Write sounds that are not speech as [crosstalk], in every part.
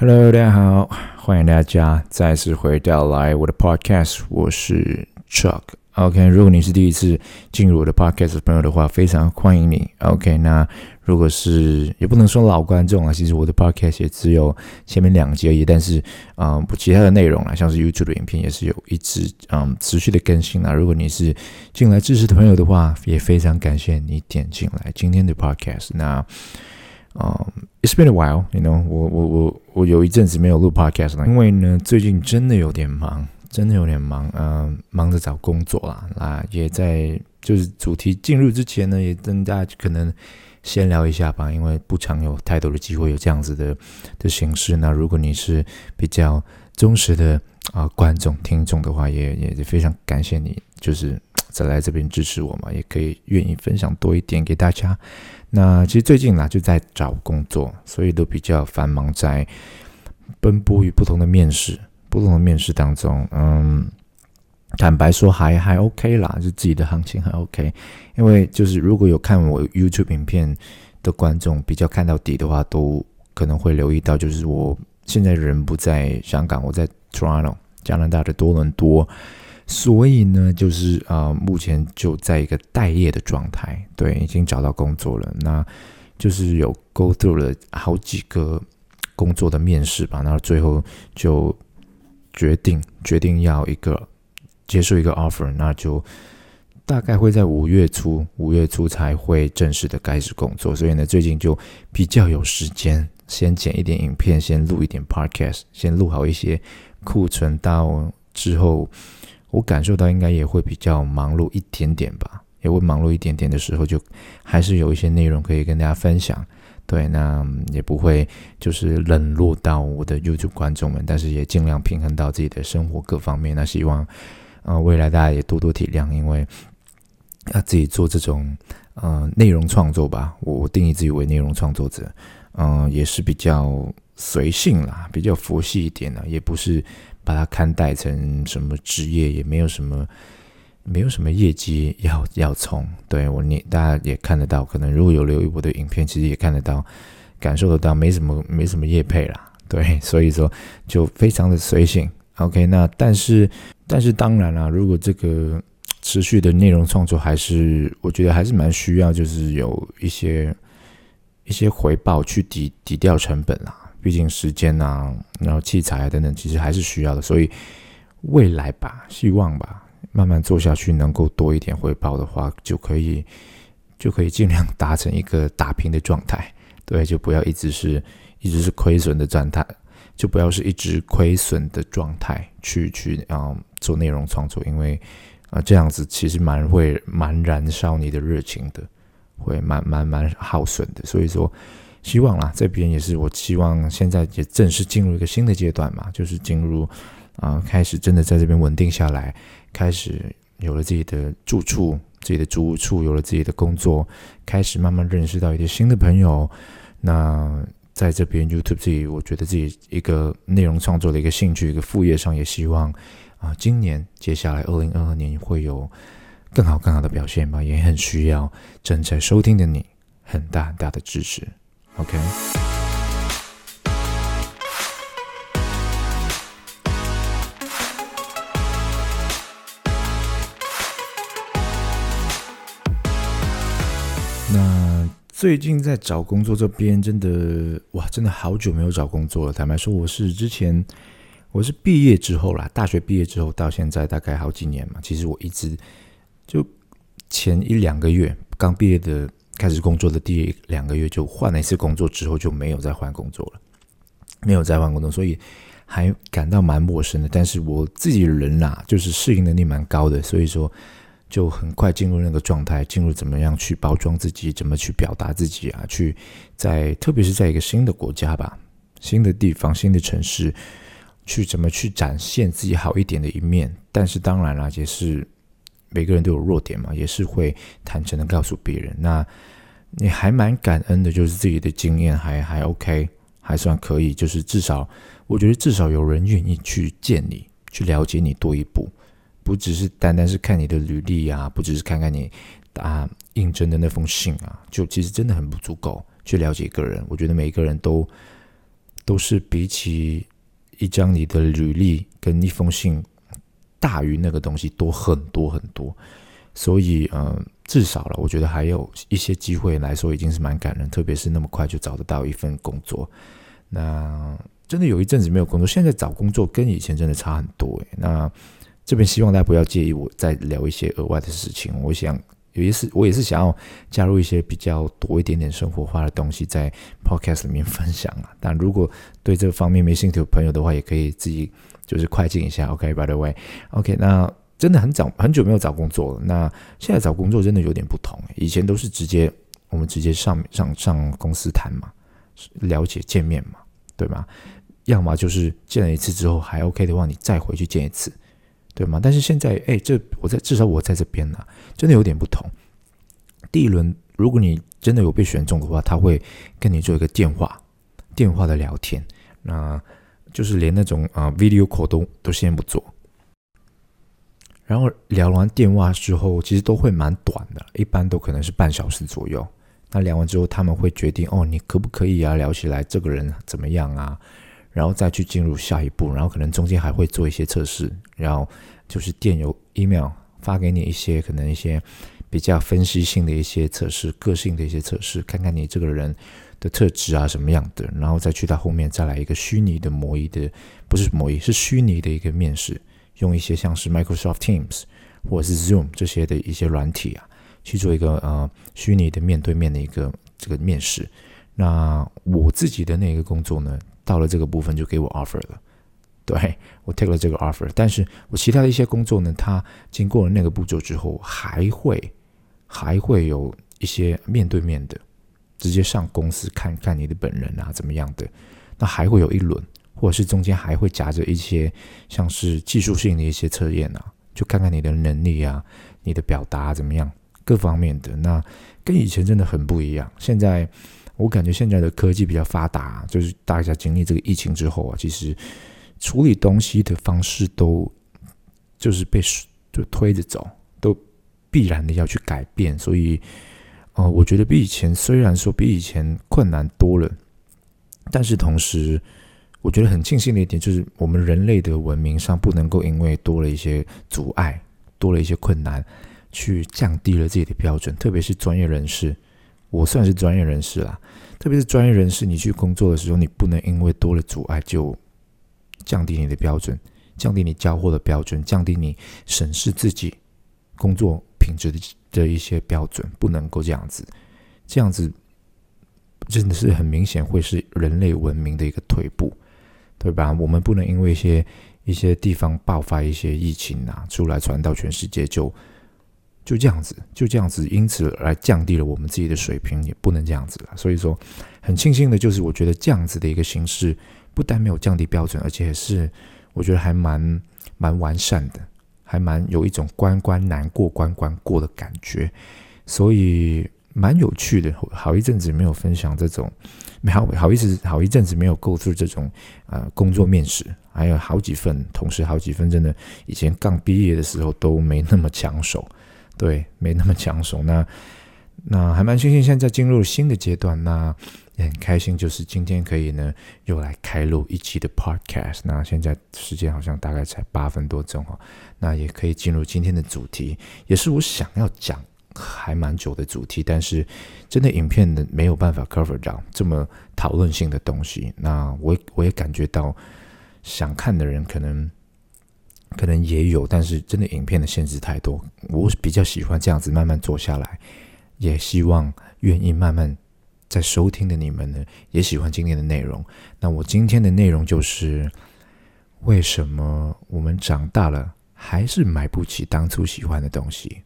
Hello，大家好，欢迎大家再次回到来我的 Podcast，我是 Chuck。OK，如果你是第一次进入我的 Podcast 的朋友的话，非常欢迎你。OK，那如果是也不能说老观众啊，其实我的 Podcast 也只有前面两集而已，但是嗯，不其他的内容啊，像是 YouTube 的影片也是有一直嗯持续的更新啊。如果你是进来支持的朋友的话，也非常感谢你点进来今天的 Podcast。那嗯，It's been a while，you know，我我我我有一阵子没有录 podcast 了，因为呢，最近真的有点忙，真的有点忙，嗯，忙着找工作啦，那也在就是主题进入之前呢，也跟大家可能先聊一下吧，因为不常有太多的机会有这样子的的形式。那如果你是比较忠实的啊观众听众的话，也也非常感谢你，就是再来这边支持我嘛，也可以愿意分享多一点给大家。那其实最近啦，就在找工作，所以都比较繁忙，在奔波于不同的面试，不同的面试当中，嗯，坦白说还还 OK 啦，就自己的行情还 OK，因为就是如果有看我 YouTube 影片的观众，比较看到底的话，都可能会留意到，就是我现在人不在香港，我在 Toronto 加拿大的多伦多。所以呢，就是啊，目前就在一个待业的状态，对，已经找到工作了。那就是有 go through 了好几个工作的面试吧，那最后就决定决定要一个接受一个 offer，那就大概会在五月初，五月初才会正式的开始工作。所以呢，最近就比较有时间，先剪一点影片，先录一点 podcast，先录好一些库存，到之后。我感受到应该也会比较忙碌一点点吧，也会忙碌一点点的时候，就还是有一些内容可以跟大家分享。对，那也不会就是冷落到我的 YouTube 观众们，但是也尽量平衡到自己的生活各方面。那希望，呃，未来大家也多多体谅，因为要自己做这种呃内容创作吧，我定义自己为内容创作者，嗯，也是比较随性啦，比较佛系一点的，也不是。把它看待成什么职业，也没有什么，没有什么业绩 [laughs] 要要冲。对我，你大家也看得到，可能如果有留意我的影片，其实也看得到，感受得到，没什么没什么业配啦。对，[laughs] 所以说就非常的随性。OK，那但是但是当然啦，如果这个持续的内容创作，还是我觉得还是蛮需要，就是有一些一些回报去抵抵掉成本啦。毕竟时间啊，然后器材啊等等，其实还是需要的。所以未来吧，希望吧，慢慢做下去，能够多一点回报的话，就可以就可以尽量达成一个打平的状态。对，就不要一直是一直是亏损的状态，就不要是一直亏损的状态去去啊做内容创作，因为啊这样子其实蛮会蛮燃烧你的热情的，会蛮蛮蛮耗损的。所以说。希望啦，这边也是我希望现在也正式进入一个新的阶段嘛，就是进入啊，开始真的在这边稳定下来，开始有了自己的住处、自己的租屋处，有了自己的工作，开始慢慢认识到一些新的朋友。那在这边 YouTube 自己，我觉得自己一个内容创作的一个兴趣、一个副业上，也希望啊，今年接下来二零二二年会有更好、更好的表现吧，也很需要正在收听的你很大很大的支持。OK，那最近在找工作这边，真的哇，真的好久没有找工作了。坦白说，我是之前我是毕业之后啦，大学毕业之后到现在大概好几年嘛。其实我一直就前一两个月刚毕业的。开始工作的第两个月就换了一次工作，之后就没有再换工作了，没有再换工作，所以还感到蛮陌生的。但是我自己人呐，就是适应能力蛮高的，所以说就很快进入那个状态，进入怎么样去包装自己，怎么去表达自己啊？去在特别是在一个新的国家吧，新的地方、新的城市，去怎么去展现自己好一点的一面。但是当然啦，也是。每个人都有弱点嘛，也是会坦诚的告诉别人。那你还蛮感恩的，就是自己的经验还还 OK，还算可以。就是至少，我觉得至少有人愿意去见你，去了解你多一步，不只是单单是看你的履历啊，不只是看看你啊应征的那封信啊，就其实真的很不足够去了解一个人。我觉得每一个人都都是比起一张你的履历跟一封信大于那个东西多很多很多。所以，嗯，至少了，我觉得还有一些机会来说，已经是蛮感人，特别是那么快就找得到一份工作。那真的有一阵子没有工作，现在找工作跟以前真的差很多诶。那这边希望大家不要介意我再聊一些额外的事情。我想有一次，我也是想要加入一些比较多一点点生活化的东西在 podcast 里面分享啊。但如果对这方面没兴趣的朋友的话，也可以自己就是快进一下。OK，by the way，OK，那。真的很早很久没有找工作了。那现在找工作真的有点不同。以前都是直接我们直接上上上公司谈嘛，了解见面嘛，对吗？要么就是见了一次之后还 OK 的话，你再回去见一次，对吗？但是现在，哎，这我在至少我在这边呢，真的有点不同。第一轮，如果你真的有被选中的话，他会跟你做一个电话电话的聊天，那就是连那种啊 video call 都都先不做。然后聊完电话之后，其实都会蛮短的，一般都可能是半小时左右。那聊完之后，他们会决定哦，你可不可以啊？聊起来这个人怎么样啊？然后再去进入下一步，然后可能中间还会做一些测试，然后就是电邮、email 发给你一些可能一些比较分析性的一些测试，个性的一些测试，看看你这个人的特质啊什么样的，然后再去到后面再来一个虚拟的模拟的，不是模拟，是虚拟的一个面试。用一些像是 Microsoft Teams 或者是 Zoom 这些的一些软体啊，去做一个呃虚拟的面对面的一个这个面试。那我自己的那个工作呢，到了这个部分就给我 offer 了，对我 take 了这个 offer。但是我其他的一些工作呢，它经过了那个步骤之后，还会还会有一些面对面的，直接上公司看看你的本人啊怎么样的，那还会有一轮。或者是中间还会夹着一些像是技术性的一些测验啊，就看看你的能力啊，你的表达怎么样，各方面的。那跟以前真的很不一样。现在我感觉现在的科技比较发达，就是大家经历这个疫情之后啊，其实处理东西的方式都就是被就推着走，都必然的要去改变。所以，呃，我觉得比以前虽然说比以前困难多了，但是同时。我觉得很庆幸的一点就是，我们人类的文明上不能够因为多了一些阻碍、多了一些困难，去降低了自己的标准。特别是专业人士，我算是专业人士啦。特别是专业人士，你去工作的时候，你不能因为多了阻碍就降低你的标准，降低你交货的标准，降低你审视自己工作品质的的一些标准，不能够这样子。这样子真的是很明显会是人类文明的一个退步。对吧？我们不能因为一些一些地方爆发一些疫情啊，出来传到全世界，就就这样子，就这样子，因此来降低了我们自己的水平，也不能这样子了。所以说，很庆幸的就是，我觉得这样子的一个形式，不但没有降低标准，而且是我觉得还蛮蛮完善的，还蛮有一种关关难过关关过的感觉，所以。蛮有趣的，好一阵子没有分享这种，没好好一直好一阵子没有 go through 这种呃工作面试，还有好几份，同时好几份，真的以前刚毕业的时候都没那么抢手，对，没那么抢手。那那还蛮庆幸现在进入新的阶段，那也很开心，就是今天可以呢又来开录一期的 podcast。那现在时间好像大概才八分多钟哦，那也可以进入今天的主题，也是我想要讲。还蛮久的主题，但是真的影片的没有办法 cover 到这么讨论性的东西。那我我也感觉到想看的人可能可能也有，但是真的影片的限制太多。我比较喜欢这样子慢慢做下来，也希望愿意慢慢在收听的你们呢也喜欢今天的内容。那我今天的内容就是为什么我们长大了还是买不起当初喜欢的东西。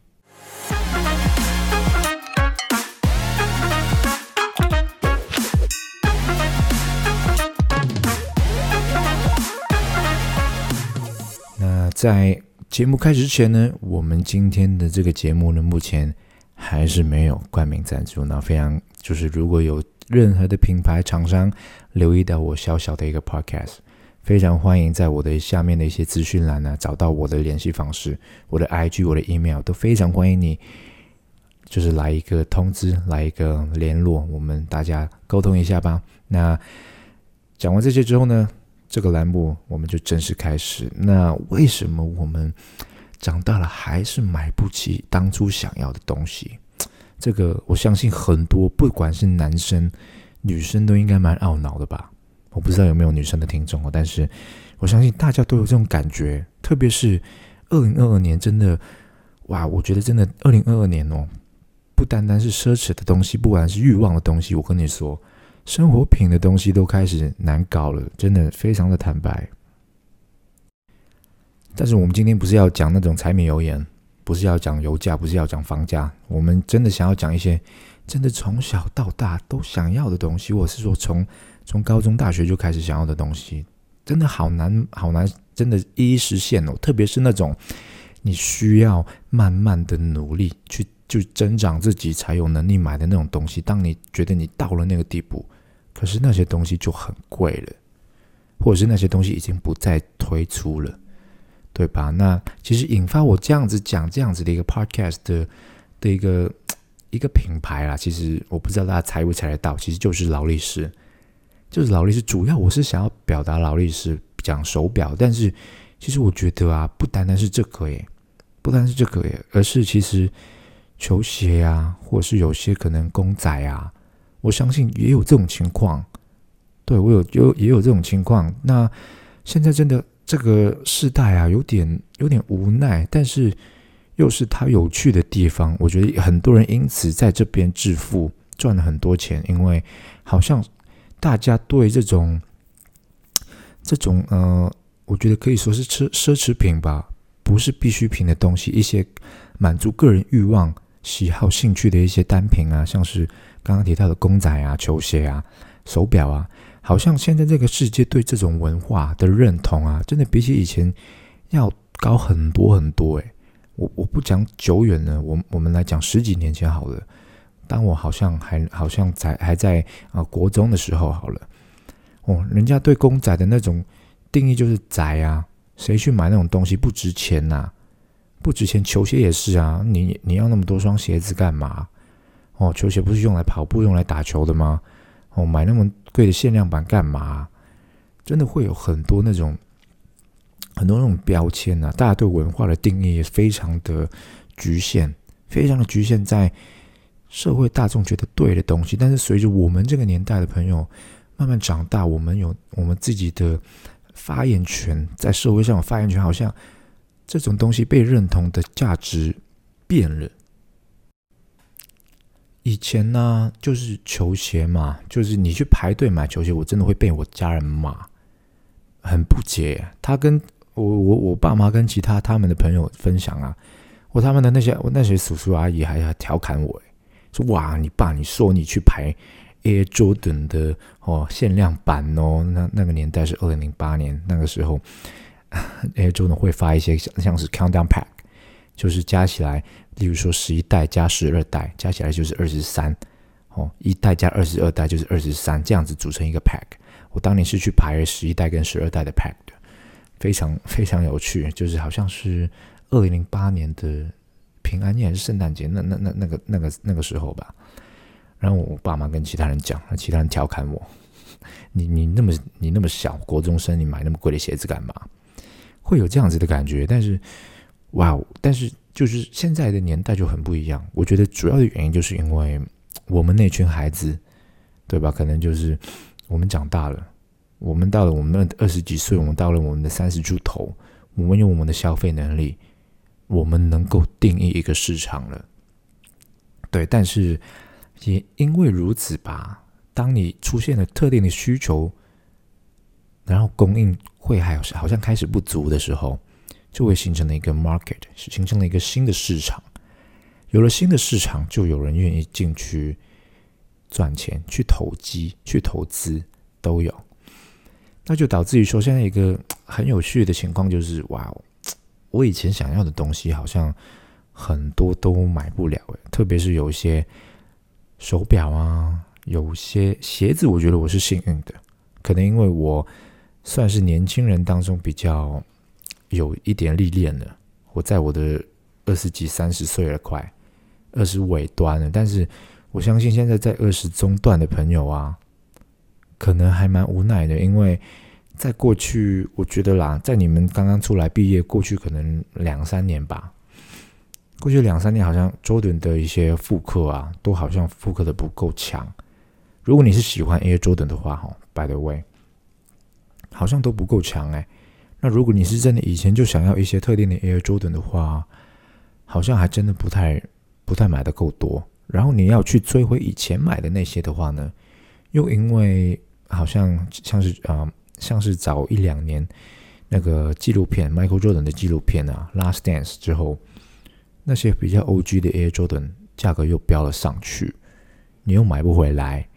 在节目开始之前呢，我们今天的这个节目呢，目前还是没有冠名赞助。那非常就是，如果有任何的品牌厂商留意到我小小的一个 podcast，非常欢迎在我的下面的一些资讯栏呢，找到我的联系方式，我的 IG，我的 email，都非常欢迎你，就是来一个通知，来一个联络，我们大家沟通一下吧。那。讲完这些之后呢，这个栏目我们就正式开始。那为什么我们长大了还是买不起当初想要的东西？这个我相信很多，不管是男生、女生都应该蛮懊恼的吧。我不知道有没有女生的听众哦，但是我相信大家都有这种感觉。特别是二零二二年，真的哇，我觉得真的二零二二年哦，不单单是奢侈的东西，不管是欲望的东西，我跟你说，生活品的东西都开始难搞了，真的非常的坦白。但是我们今天不是要讲那种柴米油盐。不是要讲油价，不是要讲房价，我们真的想要讲一些真的从小到大都想要的东西，或者是说从从高中、大学就开始想要的东西，真的好难好难，真的一一实现哦。特别是那种你需要慢慢的努力去就增长自己才有能力买的那种东西，当你觉得你到了那个地步，可是那些东西就很贵了，或者是那些东西已经不再推出了。对吧？那其实引发我这样子讲这样子的一个 podcast 的的一个一个品牌啦，其实我不知道大家猜不猜得到，其实就是劳力士，就是劳力士。主要我是想要表达劳力士讲手表，但是其实我觉得啊，不单单是这个耶，不单是这个耶，而是其实球鞋啊，或者是有些可能公仔啊，我相信也有这种情况。对我有有也有这种情况。那现在真的。这个时代啊，有点有点无奈，但是又是它有趣的地方。我觉得很多人因此在这边致富，赚了很多钱，因为好像大家对这种这种呃，我觉得可以说是奢奢侈品吧，不是必需品的东西，一些满足个人欲望、喜好、兴趣的一些单品啊，像是刚刚提到的公仔啊、球鞋啊、手表啊。好像现在这个世界对这种文化的认同啊，真的比起以前要高很多很多诶，我我不讲久远了，我我们来讲十几年前好了。当我好像还好像在还在啊国中的时候好了，哦，人家对公仔的那种定义就是宅啊，谁去买那种东西不值钱呐？不值钱，球鞋也是啊，你你要那么多双鞋子干嘛？哦，球鞋不是用来跑步、用来打球的吗？哦，买那么。贵的限量版干嘛？真的会有很多那种很多那种标签啊！大家对文化的定义也非常的局限，非常的局限在社会大众觉得对的东西。但是随着我们这个年代的朋友慢慢长大，我们有我们自己的发言权，在社会上有发言权，好像这种东西被认同的价值变了。以前呢，就是球鞋嘛，就是你去排队买球鞋，我真的会被我家人骂，很不解。他跟我我我爸妈跟其他他们的朋友分享啊，我他们的那些我那些叔叔阿姨还要调侃我，说哇，你爸你说你去排 Air Jordan 的哦限量版哦，那那个年代是二零零八年，那个时候 Air Jordan 会发一些像像是 Countdown Pack，就是加起来。例如说，十一代加十二代加起来就是二十三，哦，一代加二十二代就是二十三，这样子组成一个 pack。我当年是去排十一代跟十二代的 pack 的，非常非常有趣，就是好像是二零零八年的平安夜还是圣诞节，那那那那个那个那个时候吧。然后我爸妈跟其他人讲，其他人调侃我：“ [laughs] 你你那么你那么小，国中生，你买那么贵的鞋子干嘛？”会有这样子的感觉，但是，哇哦，但是。就是现在的年代就很不一样，我觉得主要的原因就是因为我们那群孩子，对吧？可能就是我们长大了，我们到了我们二十几岁，我们到了我们的三十出头，我们用我们的消费能力，我们能够定义一个市场了。对，但是也因为如此吧，当你出现了特定的需求，然后供应会还有好像开始不足的时候。就会形成了一个 market，形成了一个新的市场。有了新的市场，就有人愿意进去赚钱、去投机、去投资都有。那就导致于说，现在一个很有趣的情况就是：哇，我以前想要的东西好像很多都买不了。特别是有一些手表啊，有些鞋子，我觉得我是幸运的，可能因为我算是年轻人当中比较。有一点历练的，我在我的二十几、三十岁了，快二十尾端了。但是我相信现在在二十中段的朋友啊，可能还蛮无奈的，因为在过去，我觉得啦，在你们刚刚出来毕业，过去可能两三年吧，过去两三年好像 Jordan 的一些复刻啊，都好像复刻的不够强。如果你是喜欢 Air Jordan 的话，哈，By the way，好像都不够强哎。那如果你是真的以前就想要一些特定的 Air Jordan 的话，好像还真的不太不太买的够多。然后你要去追回以前买的那些的话呢，又因为好像像是啊，像是早一两年那个纪录片 Michael Jordan 的纪录片啊，《Last Dance》之后，那些比较 OG 的 Air Jordan 价格又飙了上去，你又买不回来，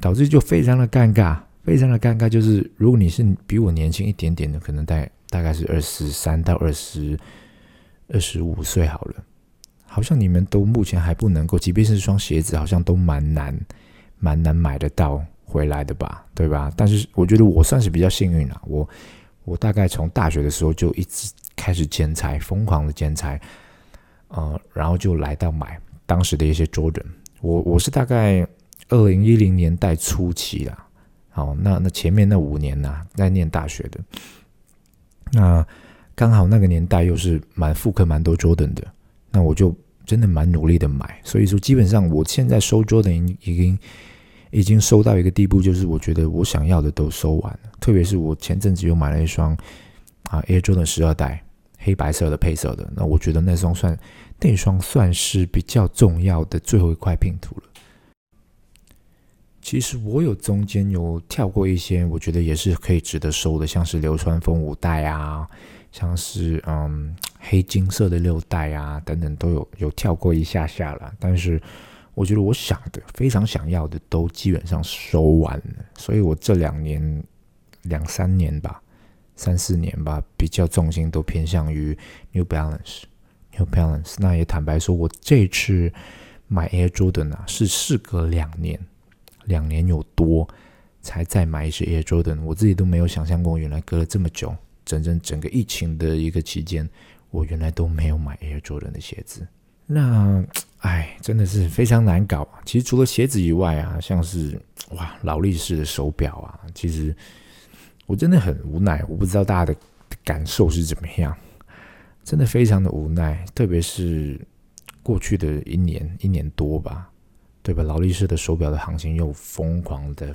导致就非常的尴尬，非常的尴尬。就是如果你是比我年轻一点点的，可能大大概是二十三到二十二十五岁好了。好像你们都目前还不能够，即便是双鞋子，好像都蛮难、蛮难买得到回来的吧，对吧？但是我觉得我算是比较幸运了。我我大概从大学的时候就一直开始剪裁，疯狂的剪裁，呃，然后就来到买当时的一些 Jordan。我我是大概二零一零年代初期啦，好，那那前面那五年呢，在念大学的，那刚好那个年代又是蛮复刻蛮多 Jordan 的。那我就真的蛮努力的买，所以说基本上我现在收 Jordan 已经已经收到一个地步，就是我觉得我想要的都收完了。特别是我前阵子又买了一双啊 Air Jordan 十二代黑白色的配色的，那我觉得那双算那双算是比较重要的最后一块拼图了。其实我有中间有跳过一些，我觉得也是可以值得收的，像是流川枫五代啊，像是嗯。黑金色的六代啊，等等都有有跳过一下下了，但是我觉得我想的非常想要的都基本上收完了，所以我这两年两三年吧，三四年吧，比较重心都偏向于 New Balance，New Balance。那也坦白说，我这次买 Air Jordan 啊，是事隔两年，两年有多才再买一只 Air Jordan，我自己都没有想象过，原来隔了这么久，整整整个疫情的一个期间。我原来都没有买 Air Jordan 的鞋子，那哎，真的是非常难搞！其实除了鞋子以外啊，像是哇劳力士的手表啊，其实我真的很无奈，我不知道大家的感受是怎么样，真的非常的无奈。特别是过去的一年一年多吧，对吧？劳力士的手表的行情又疯狂的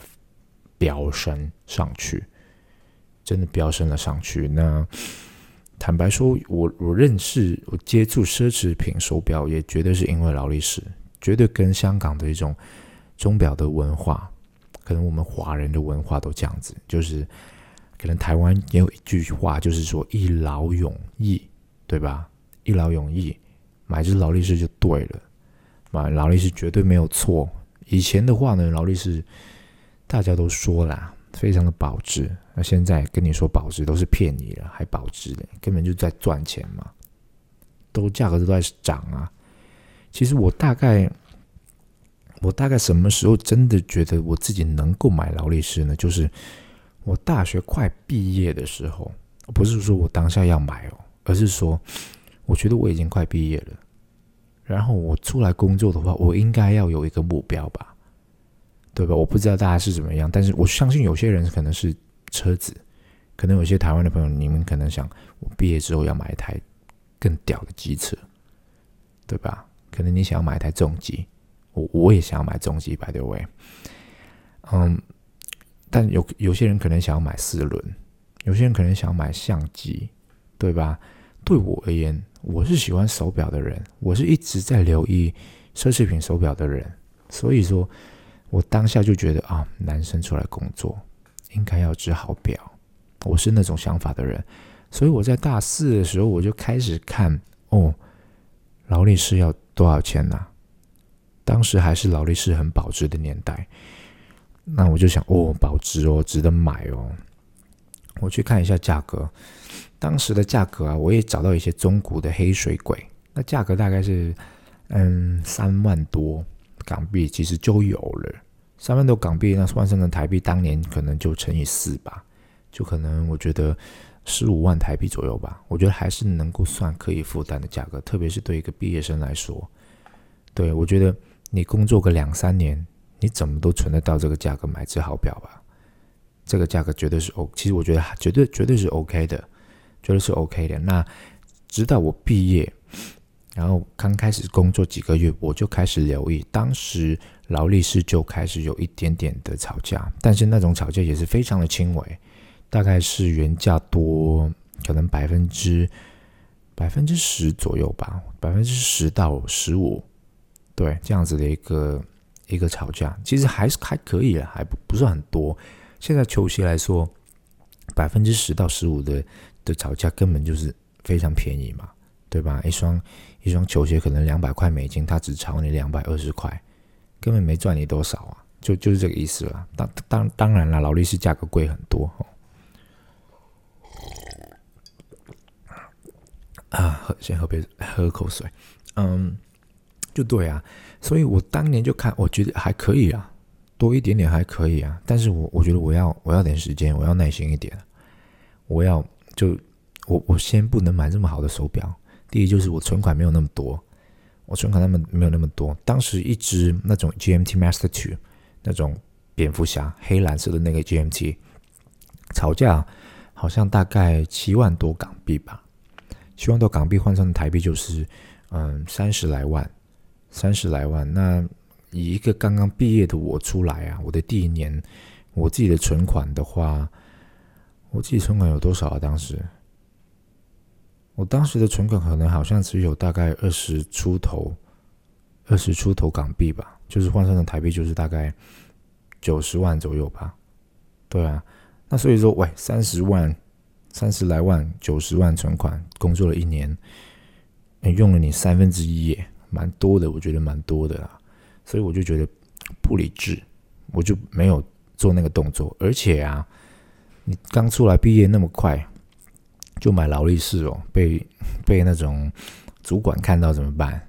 飙升上去，真的飙升了上去。那坦白说，我我认识我接触奢侈品手表，也绝对是因为劳力士，绝对跟香港的一种钟表的文化，可能我们华人的文化都这样子，就是可能台湾也有一句话，就是说一劳永逸，对吧？一劳永逸，买只劳力士就对了，买劳力士绝对没有错。以前的话呢，劳力士大家都说啦。非常的保值，那现在跟你说保值都是骗你了，还保值的，根本就在赚钱嘛，都价格都在涨啊。其实我大概，我大概什么时候真的觉得我自己能够买劳力士呢？就是我大学快毕业的时候，不是说我当下要买哦，而是说我觉得我已经快毕业了，然后我出来工作的话，我应该要有一个目标吧。对吧？我不知道大家是怎么样，但是我相信有些人可能是车子，可能有些台湾的朋友，你们可能想，我毕业之后要买一台更屌的机车，对吧？可能你想要买一台重机，我我也想要买重机，by the way，嗯，但有有些人可能想要买四轮，有些人可能想要买相机，对吧？对我而言，我是喜欢手表的人，我是一直在留意奢侈品手表的人，所以说。我当下就觉得啊，男生出来工作应该要只好表，我是那种想法的人，所以我在大四的时候我就开始看哦，劳力士要多少钱呐？当时还是劳力士很保值的年代，那我就想哦，保值哦，值得买哦。我去看一下价格，当时的价格啊，我也找到一些中古的黑水鬼，那价格大概是嗯三万多。港币其实就有了三万多港币，那换算成台币，当年可能就乘以四吧，就可能我觉得十五万台币左右吧。我觉得还是能够算可以负担的价格，特别是对一个毕业生来说。对我觉得你工作个两三年，你怎么都存得到这个价格买只好表吧？这个价格绝对是 O，其实我觉得绝对绝对是 OK 的，绝对是 OK 的。那直到我毕业，然后刚开始工作几个月，我就开始留意，当时劳力士就开始有一点点的吵架，但是那种吵架也是非常的轻微，大概是原价多可能百分之百分之十左右吧，百分之十到十五，对，这样子的一个一个吵架，其实还是还可以的，还不不是很多。现在球鞋来说，百分之十到十五的的吵架根本就是非常便宜嘛，对吧？一双一双球鞋可能两百块美金，他只炒你两百二十块，根本没赚你多少啊！就就是这个意思了。当当当然了，劳力士价格贵很多哦。啊，喝先喝杯喝口水。嗯，就对啊，所以我当年就看，我觉得还可以啊。多一点点还可以啊，但是我我觉得我要我要点时间，我要耐心一点，我要就我我先不能买这么好的手表。第一就是我存款没有那么多，我存款那么没有那么多。当时一只那种 GMT Master Two 那种蝙蝠侠黑蓝色的那个 GMT，吵架好像大概七万多港币吧，七万多港币换算台币就是嗯三十来万，三十来万那。以一个刚刚毕业的我出来啊，我的第一年，我自己的存款的话，我自己存款有多少啊？当时，我当时的存款可能好像只有大概二十出头，二十出头港币吧，就是换算成台币就是大概九十万左右吧。对啊，那所以说，喂，三十万，三十来万，九十万存款，工作了一年，用了你三分之一，蛮多的，我觉得蛮多的啦。所以我就觉得不理智，我就没有做那个动作。而且啊，你刚出来毕业那么快就买劳力士哦，被被那种主管看到怎么办？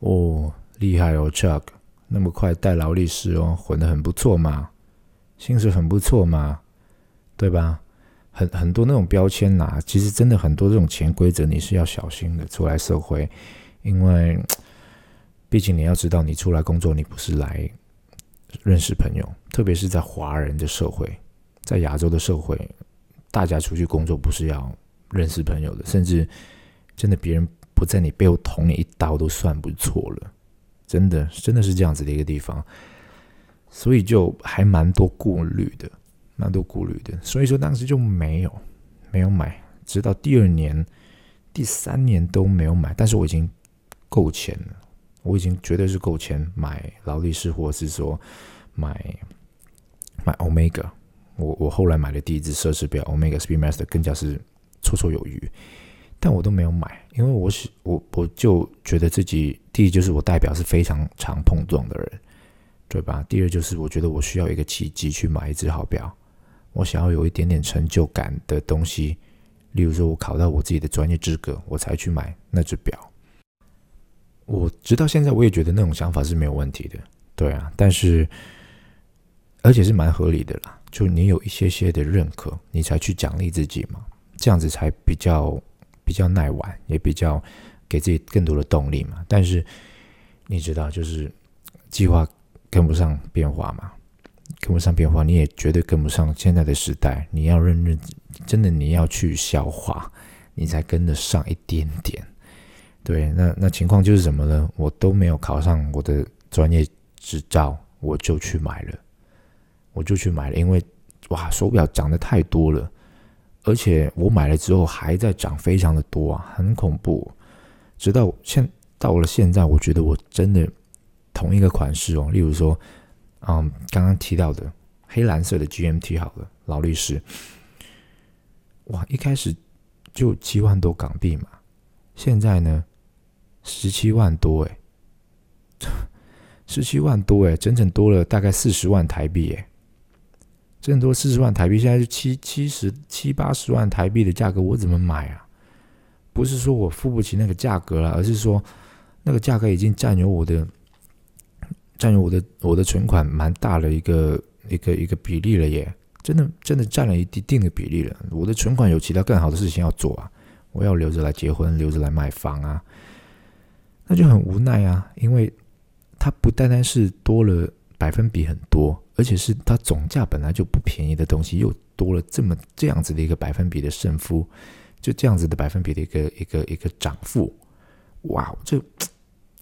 哦，厉害哦，Chuck，那么快带劳力士哦，混得很不错嘛，薪水很不错嘛，对吧？很很多那种标签呐，其实真的很多这种潜规则，你是要小心的。出来社会，因为。毕竟你要知道，你出来工作，你不是来认识朋友，特别是在华人的社会，在亚洲的社会，大家出去工作不是要认识朋友的，甚至真的别人不在你背后捅你一刀都算不错了，真的真的是这样子的一个地方，所以就还蛮多顾虑的，蛮多顾虑的，所以说当时就没有没有买，直到第二年、第三年都没有买，但是我已经够钱了。我已经绝对是够钱买劳力士，或者是说买买 Omega。我我后来买的第一只奢侈表 Omega Speedmaster 更加是绰绰有余，但我都没有买，因为我是我我就觉得自己第一就是我代表是非常常碰撞的人，对吧？第二就是我觉得我需要一个契机去买一只好表，我想要有一点点成就感的东西，例如说我考到我自己的专业资格，我才去买那只表。我直到现在，我也觉得那种想法是没有问题的，对啊，但是而且是蛮合理的啦。就你有一些些的认可，你才去奖励自己嘛，这样子才比较比较耐玩，也比较给自己更多的动力嘛。但是你知道，就是计划跟不上变化嘛，跟不上变化，你也绝对跟不上现在的时代。你要认认真的，你要去消化，你才跟得上一点点。对，那那情况就是什么呢？我都没有考上我的专业执照，我就去买了，我就去买了，因为哇，手表涨得太多了，而且我买了之后还在涨，非常的多啊，很恐怖。直到现到了现在，我觉得我真的同一个款式哦，例如说，嗯，刚刚提到的黑蓝色的 GMT 好了，劳力士，哇，一开始就七万多港币嘛，现在呢？十七万多哎，[laughs] 十七万多哎，整整多了大概四十万台币哎，整整多四十万台币，现在是七七十七八十万台币的价格，我怎么买啊？不是说我付不起那个价格了，而是说那个价格已经占有我的占有我的我的存款蛮大的一个一个一个比例了耶，真的真的占了一定定的比例了。我的存款有其他更好的事情要做啊，我要留着来结婚，留着来买房啊。那就很无奈啊，因为它不单单是多了百分比很多，而且是它总价本来就不便宜的东西，又多了这么这样子的一个百分比的胜负，就这样子的百分比的一个一个一个涨幅，哇，这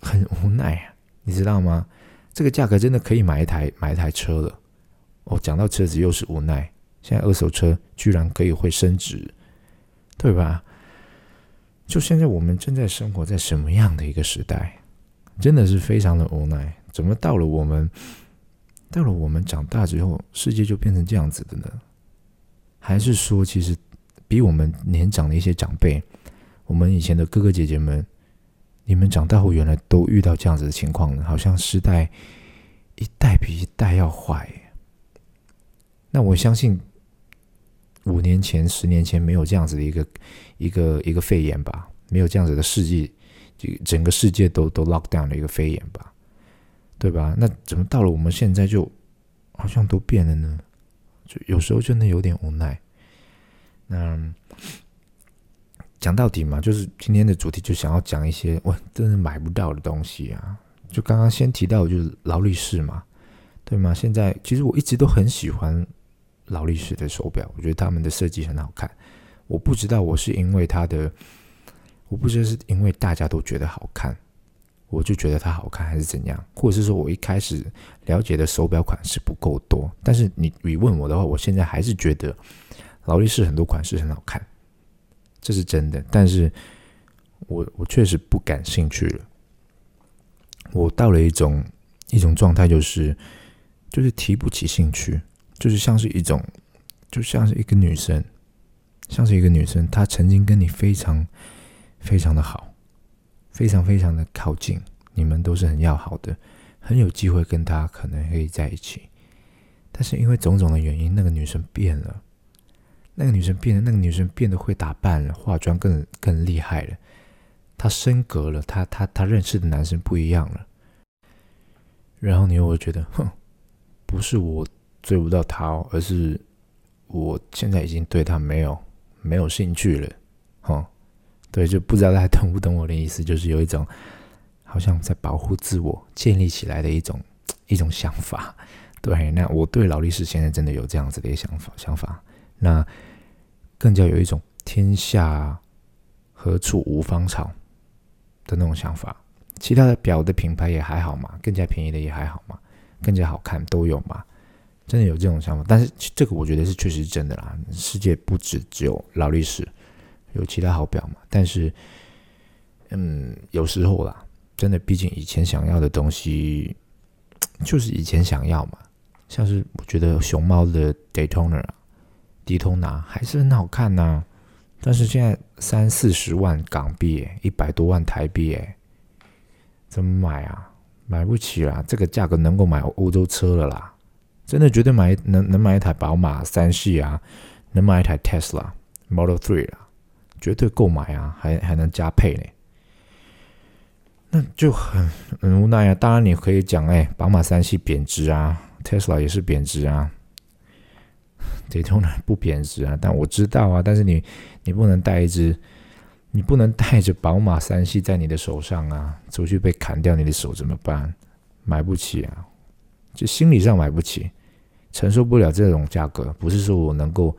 很无奈啊，你知道吗？这个价格真的可以买一台买一台车了。哦，讲到车子又是无奈，现在二手车居然可以会升值，对吧？就现在我们正在生活在什么样的一个时代？真的是非常的无奈。怎么到了我们，到了我们长大之后，世界就变成这样子的呢？还是说，其实比我们年长的一些长辈，我们以前的哥哥姐姐们，你们长大后原来都遇到这样子的情况呢？好像时代一代比一代要坏。那我相信，五年前、十年前没有这样子的一个一个一个肺炎吧？没有这样子的世纪。整个世界都都 lock down 的一个肺炎吧，对吧？那怎么到了我们现在就好像都变了呢？就有时候真的有点无奈。那讲到底嘛，就是今天的主题就想要讲一些我真的买不到的东西啊。就刚刚先提到就是劳力士嘛，对吗？现在其实我一直都很喜欢劳力士的手表，我觉得他们的设计很好看。我不知道我是因为它的。我不知道是因为大家都觉得好看，我就觉得它好看，还是怎样，或者是说我一开始了解的手表款式不够多。但是你你问我的话，我现在还是觉得劳力士很多款式很好看，这是真的。但是我我确实不感兴趣了。我到了一种一种状态，就是就是提不起兴趣，就是像是一种，就像是一个女生，像是一个女生，她曾经跟你非常。非常的好，非常非常的靠近，你们都是很要好的，很有机会跟她可能可以在一起。但是因为种种的原因，那个女生变了，那个女生变了，那个女生变得会打扮了，化妆更更厉害了，她升格了，她她她认识的男生不一样了。然后你又会觉得，哼，不是我追不到他哦，而是我现在已经对他没有没有兴趣了，哼。对，就不知道大家懂不懂我的意思，就是有一种好像在保护自我建立起来的一种一种想法。对，那我对劳力士现在真的有这样子的一个想法，想法。那更加有一种天下何处无芳草的那种想法。其他的表的品牌也还好嘛，更加便宜的也还好嘛，更加好看都有嘛，真的有这种想法。但是这个我觉得是确实是真的啦，世界不止只有劳力士。有其他好表嘛？但是，嗯，有时候啦，真的，毕竟以前想要的东西，就是以前想要嘛。像是我觉得熊猫的 Daytona、迪通拿还是很好看呐。但是现在三四十万港币，一百多万台币，哎，怎么买啊？买不起啦！这个价格能够买欧洲车了啦。真的绝对买能能买一台宝马三系啊，能买一台 Tesla Model Three 啊。绝对购买啊，还还能加配呢，那就很很无奈啊。当然你可以讲，哎，宝马三系贬值啊，Tesla 也是贬值啊，这种呢不贬值啊。但我知道啊，但是你你不能带一只，你不能带着宝马三系在你的手上啊，出去被砍掉你的手怎么办？买不起啊，就心理上买不起，承受不了这种价格。不是说我能够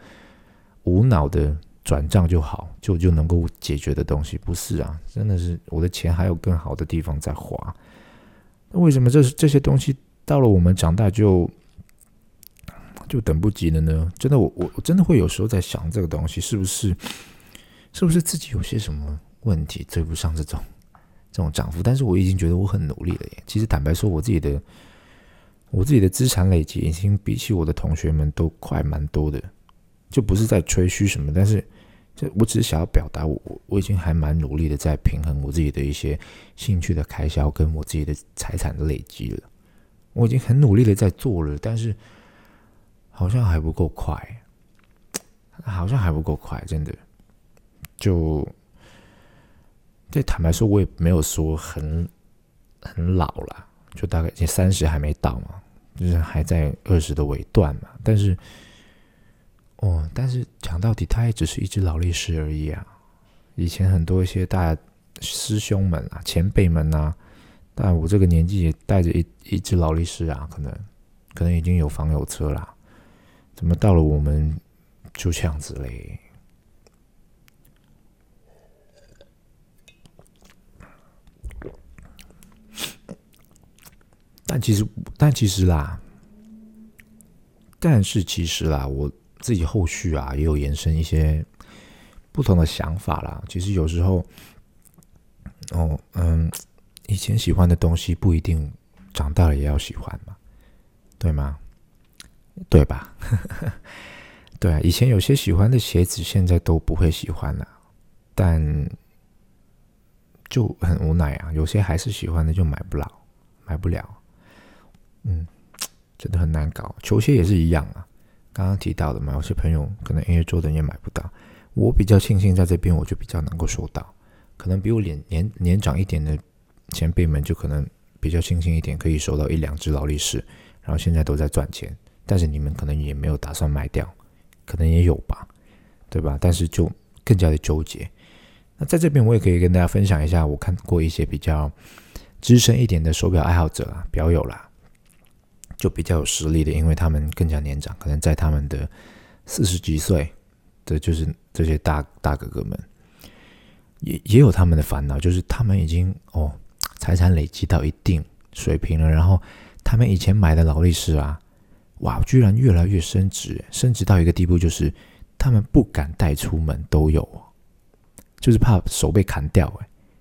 无脑的。转账就好，就就能够解决的东西，不是啊？真的是我的钱还有更好的地方在花，那为什么这这些东西到了我们长大就就等不及了呢？真的，我我我真的会有时候在想，这个东西是不是是不是自己有些什么问题追不上这种这种涨幅？但是我已经觉得我很努力了耶。其实坦白说，我自己的我自己的资产累积已经比起我的同学们都快蛮多的，就不是在吹嘘什么，但是。这我只是想要表达，我我我已经还蛮努力的在平衡我自己的一些兴趣的开销跟我自己的财产的累积了，我已经很努力的在做了，但是好像还不够快，好像还不够快，真的。就这坦白说，我也没有说很很老了，就大概也三十还没到嘛，就是还在二十的尾段嘛，但是。哦，但是讲到底，他也只是一只劳力士而已啊。以前很多一些大师兄们啊、前辈们呐，但我这个年纪也带着一一只劳力士啊，可能可能已经有房有车啦，怎么到了我们就这样子嘞？但其实，但其实啦，但是其实啦，我自己后续啊也有延伸一些不同的想法啦。其实有时候，哦，嗯，以前喜欢的东西不一定长大了也要喜欢嘛，对吗？对吧？[laughs] 对啊，以前有些喜欢的鞋子，现在都不会喜欢了，但就很无奈啊。有些还是喜欢的，就买不了，买不了。嗯，真的很难搞。球鞋也是一样啊，刚刚提到的嘛，有些朋友可能 Air Jordan 也买不到。我比较庆幸在这边，我就比较能够收到。可能比我年年年长一点的前辈们，就可能比较庆幸一点，可以收到一两只劳力士，然后现在都在赚钱。但是你们可能也没有打算卖掉，可能也有吧，对吧？但是就更加的纠结。那在这边，我也可以跟大家分享一下，我看过一些比较资深一点的手表爱好者啊，表友啦。就比较有实力的，因为他们更加年长，可能在他们的四十几岁的，就是这些大大哥哥们，也也有他们的烦恼，就是他们已经哦，财产累积到一定水平了，然后他们以前买的劳力士啊，哇，居然越来越升值，升值到一个地步，就是他们不敢带出门都有，就是怕手被砍掉，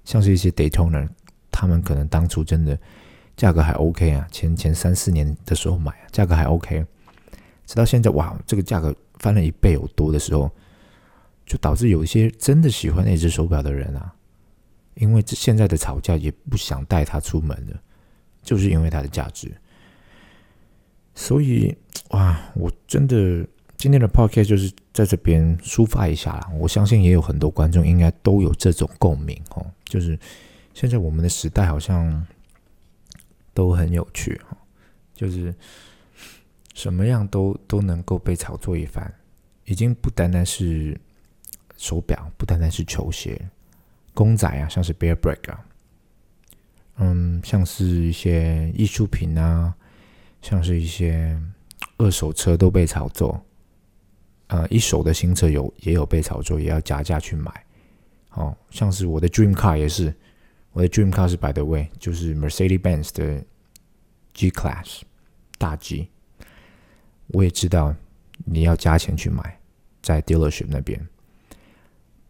像是一些 Daytona，他们可能当初真的。价格还 OK 啊，前前三四年的时候买，价格还 OK，直到现在哇，这个价格翻了一倍有多的时候，就导致有一些真的喜欢那只手表的人啊，因为现在的吵架也不想带它出门了，就是因为它的价值。所以哇，我真的今天的 podcast 就是在这边抒发一下啦。我相信也有很多观众应该都有这种共鸣哦，就是现在我们的时代好像。都很有趣哈，就是什么样都都能够被炒作一番，已经不单单是手表，不单单是球鞋、公仔啊，像是 Bear Break 啊，嗯，像是一些艺术品啊，像是一些二手车都被炒作，呃，一手的新车有也有被炒作，也要加价去买，哦，像是我的 Dream Car 也是。我的 dream car 是 by the way，就是 Mercedes-Benz 的 G Class 大 G。我也知道你要加钱去买，在 dealership 那边。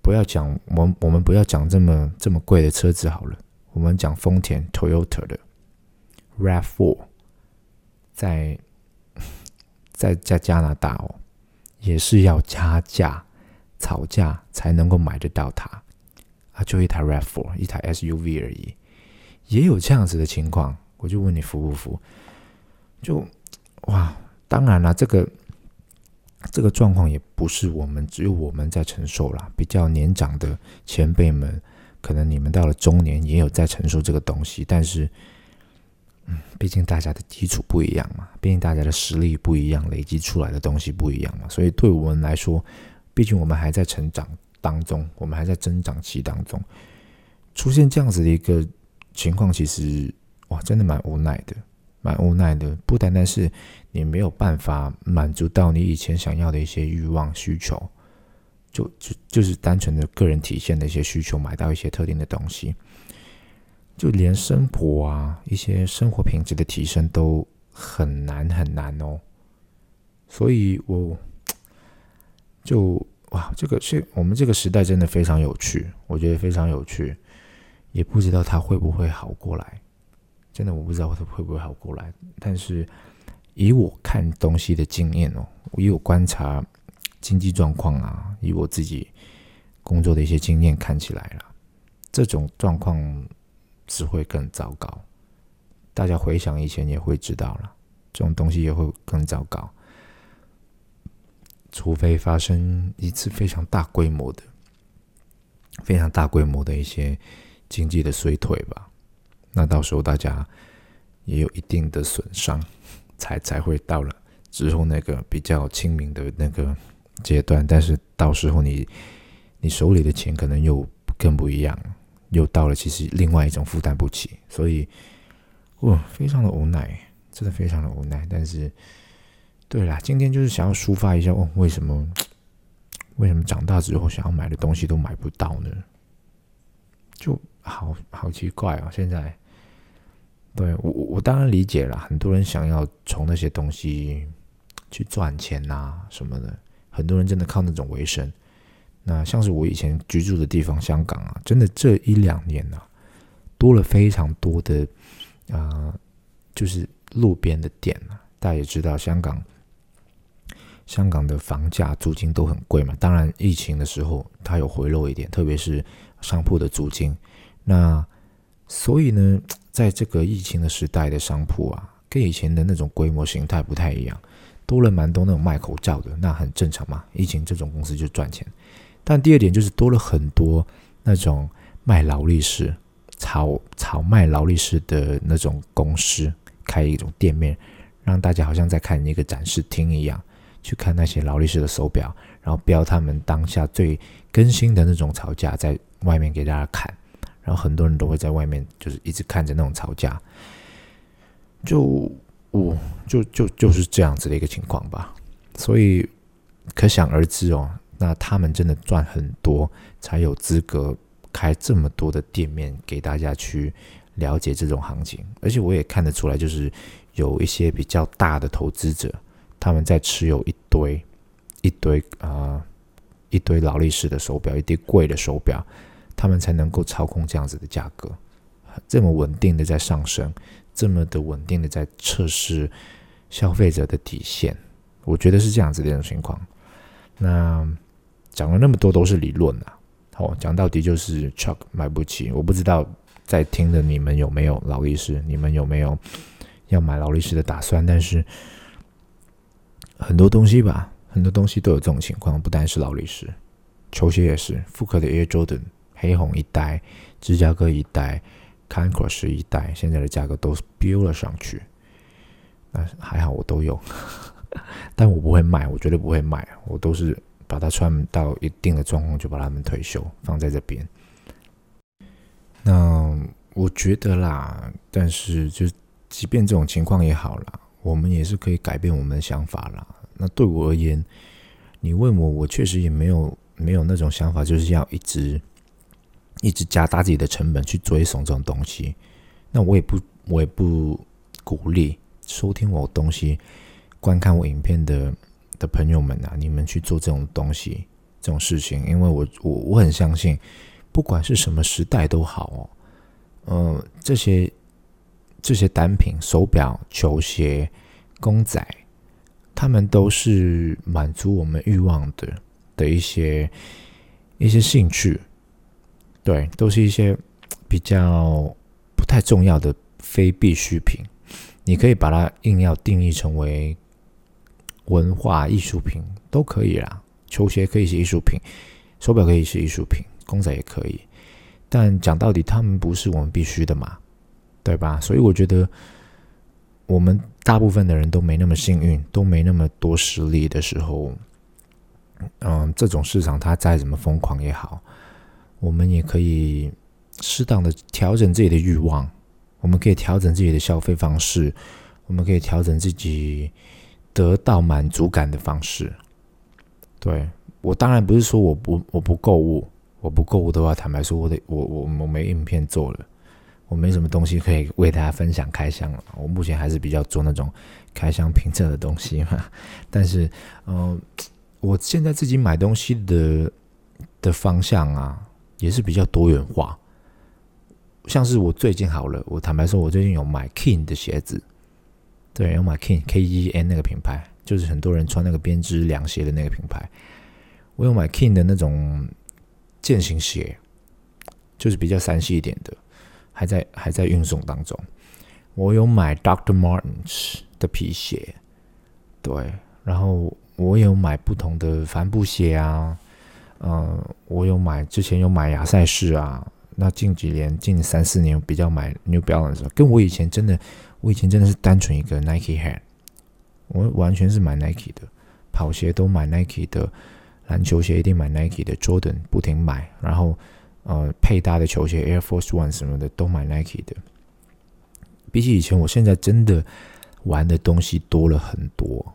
不要讲我们我们不要讲这么这么贵的车子好了，我们讲丰田 Toyota 的 Rav4，在在在加拿大哦，也是要加价吵架才能够买得到它。啊，就一台 Rav4，一台 SUV 而已，也有这样子的情况，我就问你服不服？就哇，当然了，这个这个状况也不是我们只有我们在承受啦，比较年长的前辈们，可能你们到了中年也有在承受这个东西，但是，嗯，毕竟大家的基础不一样嘛，毕竟大家的实力不一样，累积出来的东西不一样嘛，所以对我们来说，毕竟我们还在成长。当中，我们还在增长期当中，出现这样子的一个情况，其实哇，真的蛮无奈的，蛮无奈的。不单单是你没有办法满足到你以前想要的一些欲望需求，就就就是单纯的个人体现的一些需求，买到一些特定的东西，就连生活啊，一些生活品质的提升都很难很难哦。所以我就。哇，这个是我们这个时代真的非常有趣，我觉得非常有趣，也不知道它会不会好过来。真的，我不知道它会不会好过来。但是以我看东西的经验哦，以我观察经济状况啊，以我自己工作的一些经验看起来了，这种状况只会更糟糕。大家回想以前也会知道了，这种东西也会更糟糕。除非发生一次非常大规模的、非常大规模的一些经济的衰退吧，那到时候大家也有一定的损伤，才才会到了之后那个比较清明的那个阶段。但是到时候你你手里的钱可能又更不一样，又到了其实另外一种负担不起，所以我非常的无奈，真的非常的无奈。但是，对啦，今天就是想要抒发一下，哦，为什么为什么长大之后想要买的东西都买不到呢？就好好奇怪哦。现在，对我我当然理解了，很多人想要从那些东西去赚钱呐什么的，很多人真的靠那种为生。那像是我以前居住的地方，香港啊，真的这一两年呢，多了非常多的啊，就是路边的店啊。大家也知道，香港香港的房价、租金都很贵嘛。当然，疫情的时候它有回落一点，特别是商铺的租金。那所以呢，在这个疫情的时代的商铺啊，跟以前的那种规模形态不太一样，多了蛮多那种卖口罩的，那很正常嘛。疫情这种公司就赚钱。但第二点就是多了很多那种卖劳力士、炒炒卖劳力士的那种公司，开一种店面，让大家好像在看一个展示厅一样，去看那些劳力士的手表，然后标他们当下最更新的那种吵架，在外面给大家看，然后很多人都会在外面就是一直看着那种吵架，就我就就就是这样子的一个情况吧，所以可想而知哦。那他们真的赚很多，才有资格开这么多的店面给大家去了解这种行情。而且我也看得出来，就是有一些比较大的投资者，他们在持有一堆一堆啊一堆劳力士的手表，一堆贵的手表，他们才能够操控这样子的价格，这么稳定的在上升，这么的稳定的在测试消费者的底线。我觉得是这样子的一种情况。那。讲了那么多都是理论啊，好，讲到底就是 Chuck 买不起。我不知道在听的你们有没有劳力士，你们有没有要买劳力士的打算？但是很多东西吧，很多东西都有这种情况，不单是劳力士，球鞋也是，复刻的 Air Jordan 黑红一代，芝加哥一代，Converse 一代，现在的价格都飙了上去。那还好我都有，[laughs] 但我不会卖，我绝对不会卖，我都是。把它穿到一定的状况，就把它们退休放在这边。那我觉得啦，但是就即便这种情况也好啦，我们也是可以改变我们的想法啦。那对我而言，你问我，我确实也没有没有那种想法，就是要一直一直加大自己的成本去追送这种东西。那我也不我也不鼓励收听我东西、观看我影片的。的朋友们啊，你们去做这种东西、这种事情，因为我我我很相信，不管是什么时代都好哦，呃，这些这些单品、手表、球鞋、公仔，他们都是满足我们欲望的的一些一些兴趣，对，都是一些比较不太重要的非必需品，你可以把它硬要定义成为。文化艺术品都可以啦，球鞋可以是艺术品，手表可以是艺术品，公仔也可以。但讲到底，他们不是我们必须的嘛，对吧？所以我觉得，我们大部分的人都没那么幸运，都没那么多实力的时候，嗯，这种市场它再怎么疯狂也好，我们也可以适当的调整自己的欲望，我们可以调整自己的消费方式，我们可以调整自己。得到满足感的方式，对我当然不是说我不我不购物，我不购物的话，坦白说，我得我我我没影片做了，我没什么东西可以为大家分享开箱了。我目前还是比较做那种开箱评测的东西嘛。[laughs] 但是，嗯，我现在自己买东西的的方向啊，也是比较多元化。像是我最近好了，我坦白说，我最近有买 King 的鞋子。对，有买 King K E N 那个品牌，就是很多人穿那个编织凉鞋的那个品牌。我有买 King 的那种健行鞋，就是比较三系一点的，还在还在运送当中。我有买 Doctor Martens 的皮鞋，对，然后我有买不同的帆布鞋啊，嗯，我有买之前有买亚赛士啊，那近几年近三四年比较买 New Balance，跟我以前真的。我以前真的是单纯一个 Nike head，我完全是买 Nike 的，跑鞋都买 Nike 的，篮球鞋一定买 Nike 的 Jordan，不停买，然后呃配搭的球鞋 Air Force One 什么的都买 Nike 的。比起以前，我现在真的玩的东西多了很多，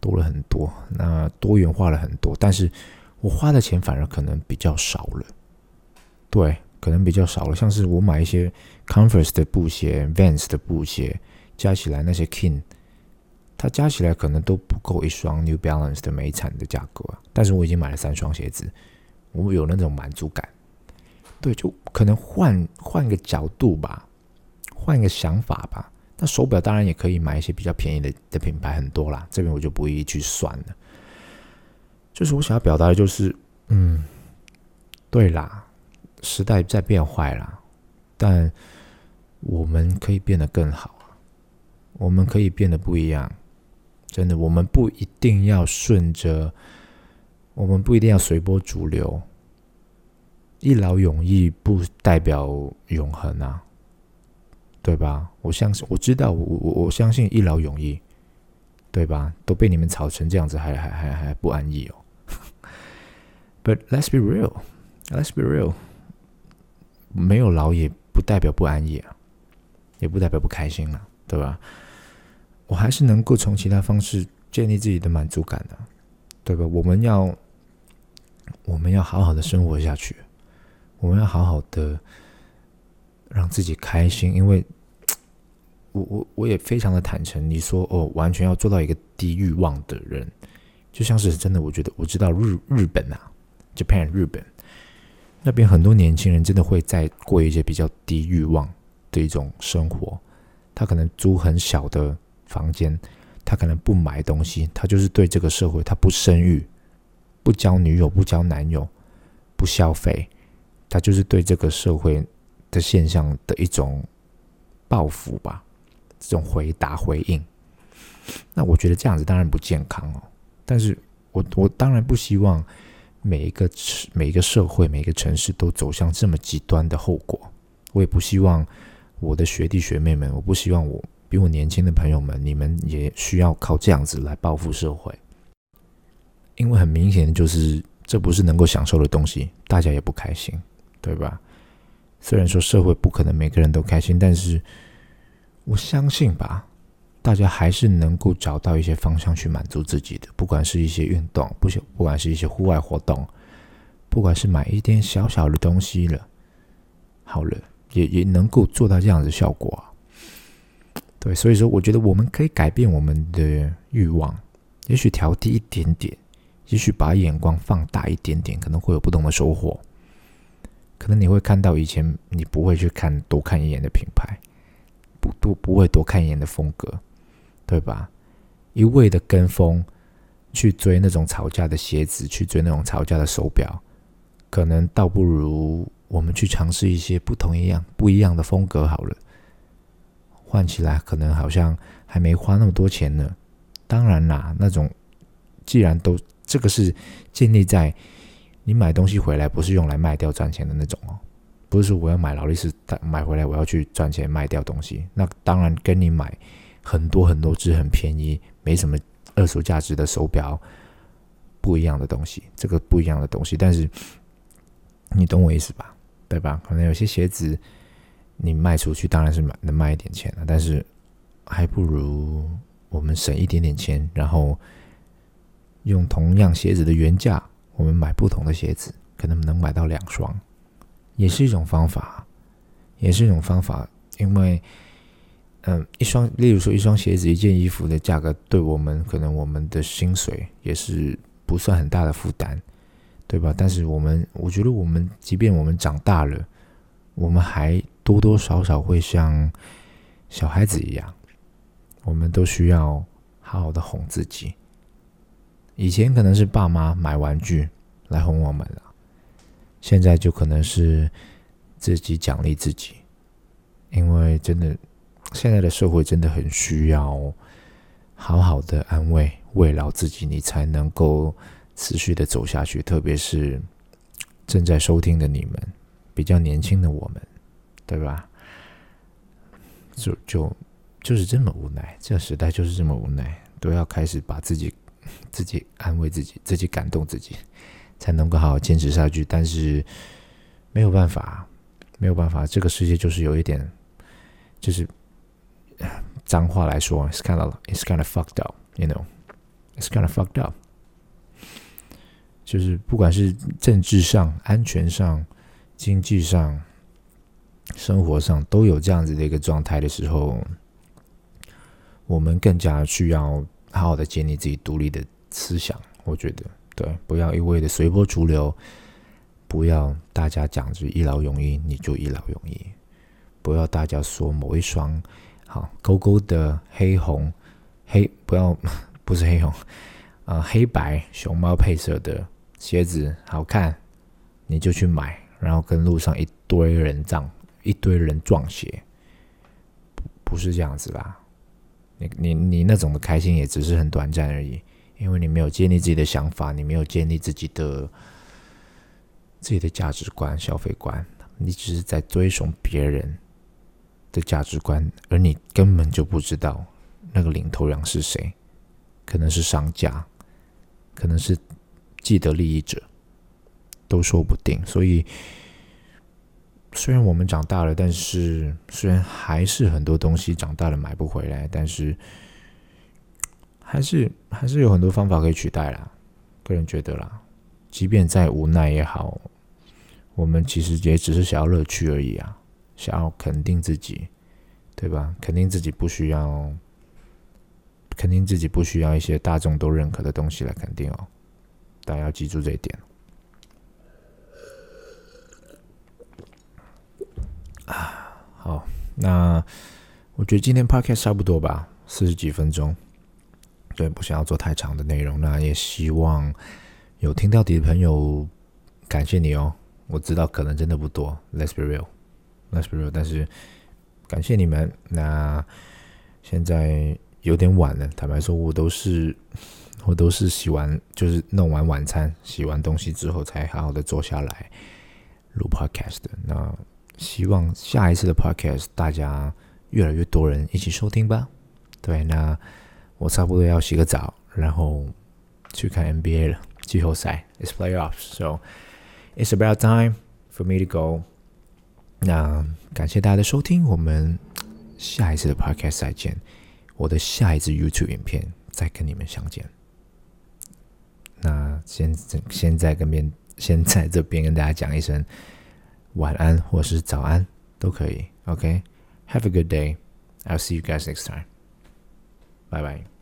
多了很多，那多元化了很多，但是我花的钱反而可能比较少了，对，可能比较少了。像是我买一些 Converse 的布鞋、Vans 的布鞋，加起来那些 King，它加起来可能都不够一双 New Balance 的美产的价格啊。但是我已经买了三双鞋子，我有那种满足感。对，就可能换换个角度吧，换个想法吧。那手表当然也可以买一些比较便宜的的品牌，很多啦。这边我就不一一去算了。就是我想要表达的，就是嗯，对啦，时代在变坏啦，但我们可以变得更好，我们可以变得不一样。真的，我们不一定要顺着，我们不一定要随波逐流。一劳永逸不代表永恒啊，对吧？我相信，我知道，我我我相信一劳永逸，对吧？都被你们吵成这样子，还还还还不安逸哦。[laughs] But let's be real, let's be real，没有劳也不代表不安逸啊，也不代表不开心了，对吧？我还是能够从其他方式建立自己的满足感的，对吧？我们要我们要好好的生活下去。我们要好好的让自己开心，因为 [tsk] 我我我也非常的坦诚。你说哦，完全要做到一个低欲望的人，就像是真的，我觉得我知道日日本啊，Japan 日本那边很多年轻人真的会在过一些比较低欲望的一种生活。他可能租很小的房间，他可能不买东西，他就是对这个社会他不生育，不交女友，不交男友，不消费。他就是对这个社会的现象的一种报复吧，这种回答回应。那我觉得这样子当然不健康哦。但是我我当然不希望每一个每一个社会每一个城市都走向这么极端的后果。我也不希望我的学弟学妹们，我不希望我比我年轻的朋友们，你们也需要靠这样子来报复社会。因为很明显就是，这不是能够享受的东西，大家也不开心。对吧？虽然说社会不可能每个人都开心，但是我相信吧，大家还是能够找到一些方向去满足自己的。不管是一些运动，不不管是一些户外活动，不管是买一点小小的东西了，好了，也也能够做到这样的效果。对，所以说，我觉得我们可以改变我们的欲望，也许调低一点点，也许把眼光放大一点点，可能会有不同的收获。可能你会看到以前你不会去看多看一眼的品牌，不多不会多看一眼的风格，对吧？一味的跟风去追那种吵架的鞋子，去追那种吵架的手表，可能倒不如我们去尝试一些不同一样不一样的风格好了。换起来可能好像还没花那么多钱呢。当然啦，那种既然都这个是建立在。你买东西回来不是用来卖掉赚钱的那种哦，不是说我要买劳力士买回来我要去赚钱卖掉东西，那当然跟你买很多很多只很便宜没什么二手价值的手表不一样的东西，这个不一样的东西，但是你懂我意思吧？对吧？可能有些鞋子你卖出去当然是买能卖一点钱了，但是还不如我们省一点点钱，然后用同样鞋子的原价。我们买不同的鞋子，可能能买到两双，也是一种方法，也是一种方法。因为，嗯，一双，例如说一双鞋子、一件衣服的价格，对我们可能我们的薪水也是不算很大的负担，对吧？但是我们，我觉得我们，即便我们长大了，我们还多多少少会像小孩子一样，我们都需要好好的哄自己。以前可能是爸妈买玩具来哄我们了，现在就可能是自己奖励自己，因为真的现在的社会真的很需要好好的安慰慰劳自己，你才能够持续的走下去。特别是正在收听的你们，比较年轻的我们，对吧？就就就是这么无奈，这个时代就是这么无奈，都要开始把自己。自己安慰自己，自己感动自己，才能够好好坚持下去。但是没有办法，没有办法，这个世界就是有一点，就是脏话来说，it's kind of it's kind of fucked up，you know，it's kind of fucked up。就是不管是政治上、安全上、经济上、生活上，都有这样子的一个状态的时候，我们更加需要好好的建立自己独立的思想。我觉得，对，不要一味的随波逐流，不要大家讲着一劳永逸，你就一劳永逸。不要大家说某一双好勾勾的黑红黑，不要 [laughs] 不是黑红啊黑白熊猫配色的鞋子好看，你就去买，然后跟路上一堆人撞一堆人撞鞋，不不是这样子啦。你你你那种的开心也只是很短暂而已，因为你没有建立自己的想法，你没有建立自己的自己的价值观、消费观，你只是在追崇别人。的价值观，而你根本就不知道那个领头羊是谁，可能是商家，可能是既得利益者，都说不定。所以，虽然我们长大了，但是虽然还是很多东西长大了买不回来，但是还是还是有很多方法可以取代啦。个人觉得啦，即便再无奈也好，我们其实也只是想要乐趣而已啊。想要肯定自己，对吧？肯定自己不需要，肯定自己不需要一些大众都认可的东西来肯定哦。大家要记住这一点。啊，好，那我觉得今天 podcast 差不多吧，四十几分钟，对，不想要做太长的内容。那也希望有听到底的朋友，感谢你哦。我知道可能真的不多，Let's be real，Let's be real，？但是感谢你们。那现在有点晚了，坦白说，我都是我都是洗完，就是弄完晚餐，洗完东西之后，才好好的坐下来录 podcast。那希望下一次的 podcast 大家越来越多人一起收听吧。对，那我差不多要洗个澡，然后去看 NBA 了，季后赛，It's playoffs，so it's about time for me to go. 那感谢大家的收听，我们下一次的 podcast 再见。我的下一次 YouTube 影片再跟你们相见。那先现在跟边先在这边跟大家讲一声晚安或是早安都可以。OK，Have a good day. I'll see you guys next time. Bye bye.